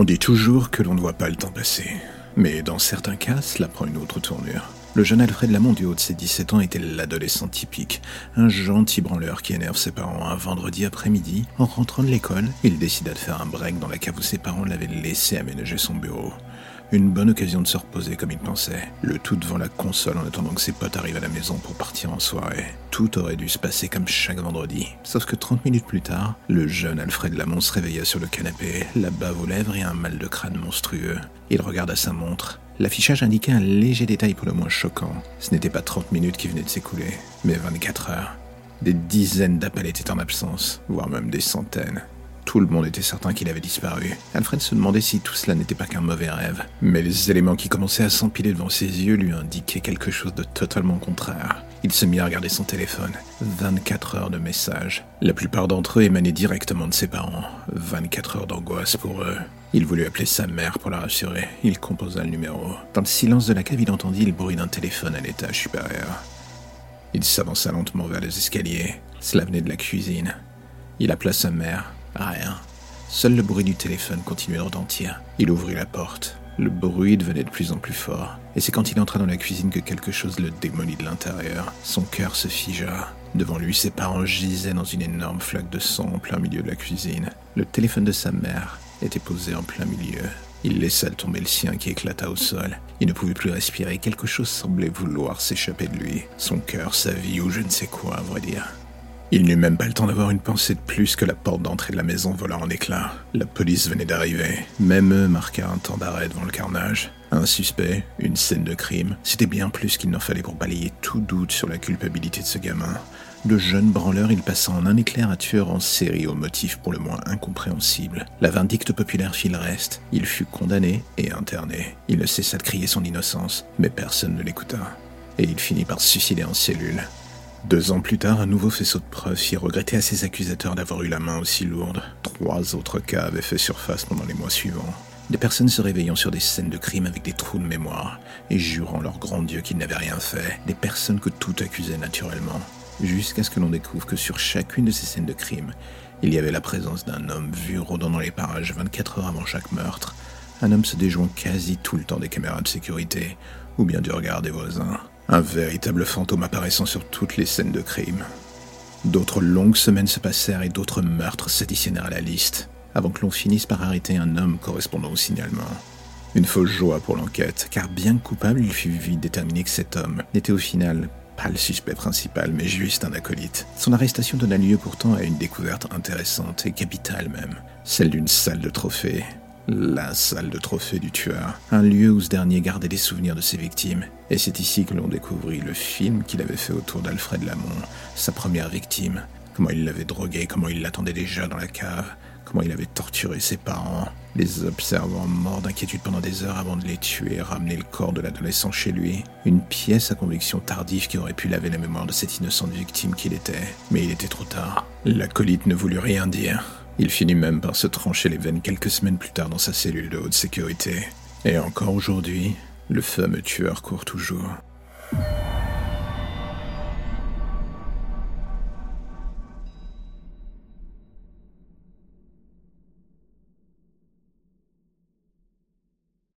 On dit toujours que l'on ne voit pas le temps passer. Mais dans certains cas, cela prend une autre tournure. Le jeune Alfred Lamont du haut de ses 17 ans était l'adolescent typique, un gentil branleur qui énerve ses parents un vendredi après-midi. En rentrant de l'école, il décida de faire un break dans la cave où ses parents l'avaient laissé aménager son bureau. Une bonne occasion de se reposer comme il pensait, le tout devant la console en attendant que ses potes arrivent à la maison pour partir en soirée. Tout aurait dû se passer comme chaque vendredi. Sauf que 30 minutes plus tard, le jeune Alfred Lamont se réveilla sur le canapé, la bave aux lèvres et un mal de crâne monstrueux. Il regarda sa montre. L'affichage indiquait un léger détail pour le moins choquant. Ce n'était pas 30 minutes qui venaient de s'écouler, mais 24 heures. Des dizaines d'appels étaient en absence, voire même des centaines. Tout le monde était certain qu'il avait disparu. Alfred se demandait si tout cela n'était pas qu'un mauvais rêve. Mais les éléments qui commençaient à s'empiler devant ses yeux lui indiquaient quelque chose de totalement contraire. Il se mit à regarder son téléphone. 24 heures de messages. La plupart d'entre eux émanaient directement de ses parents. 24 heures d'angoisse pour eux. Il voulut appeler sa mère pour la rassurer. Il composa le numéro. Dans le silence de la cave, il entendit le bruit d'un téléphone à l'étage supérieur. Il s'avança lentement vers les escaliers. Cela venait de la cuisine. Il appela sa mère. Rien. Seul le bruit du téléphone continuait de retentir. Il ouvrit la porte. Le bruit devenait de plus en plus fort. Et c'est quand il entra dans la cuisine que quelque chose le démolit de l'intérieur. Son cœur se figea. Devant lui, ses parents gisaient dans une énorme flaque de sang en plein milieu de la cuisine. Le téléphone de sa mère était posé en plein milieu. Il laissa tomber le sien qui éclata au sol. Il ne pouvait plus respirer, quelque chose semblait vouloir s'échapper de lui. Son cœur, sa vie ou je ne sais quoi, à vrai dire. Il n'eut même pas le temps d'avoir une pensée de plus que la porte d'entrée de la maison vola en éclats. La police venait d'arriver. Même eux marquèrent un temps d'arrêt devant le carnage. Un suspect, une scène de crime, c'était bien plus qu'il n'en fallait pour balayer tout doute sur la culpabilité de ce gamin. De jeune branleur, il passa en un éclair à tueur en série au motif pour le moins incompréhensible. La vindicte populaire fit le reste. Il fut condamné et interné. Il ne cessa de crier son innocence, mais personne ne l'écouta. Et il finit par se suicider en cellule. Deux ans plus tard, un nouveau faisceau de preuves fit regretter à ses accusateurs d'avoir eu la main aussi lourde. Trois autres cas avaient fait surface pendant les mois suivants. Des personnes se réveillant sur des scènes de crime avec des trous de mémoire et jurant leur grand Dieu qu'ils n'avaient rien fait. Des personnes que tout accusait naturellement. Jusqu'à ce que l'on découvre que sur chacune de ces scènes de crime, il y avait la présence d'un homme vu rôdant dans les parages 24 heures avant chaque meurtre. Un homme se déjouant quasi tout le temps des caméras de sécurité ou bien du regard des voisins. Un véritable fantôme apparaissant sur toutes les scènes de crime. D'autres longues semaines se passèrent et d'autres meurtres s'additionnèrent à la liste, avant que l'on finisse par arrêter un homme correspondant au signalement. Une fausse joie pour l'enquête, car bien coupable, il fut vite déterminé que cet homme n'était au final pas le suspect principal, mais juste un acolyte. Son arrestation donna lieu pourtant à une découverte intéressante et capitale même, celle d'une salle de trophées, la salle de trophée du tueur, un lieu où ce dernier gardait des souvenirs de ses victimes. Et c'est ici que l'on découvrit le film qu'il avait fait autour d'Alfred Lamont, sa première victime. Comment il l'avait drogué, comment il l'attendait déjà dans la cave, comment il avait torturé ses parents, les observant morts d'inquiétude pendant des heures avant de les tuer et ramener le corps de l'adolescent chez lui. Une pièce à conviction tardive qui aurait pu laver la mémoire de cette innocente victime qu'il était. Mais il était trop tard. L'acolyte ne voulut rien dire. Il finit même par se trancher les veines quelques semaines plus tard dans sa cellule de haute sécurité. Et encore aujourd'hui, le fameux tueur court toujours.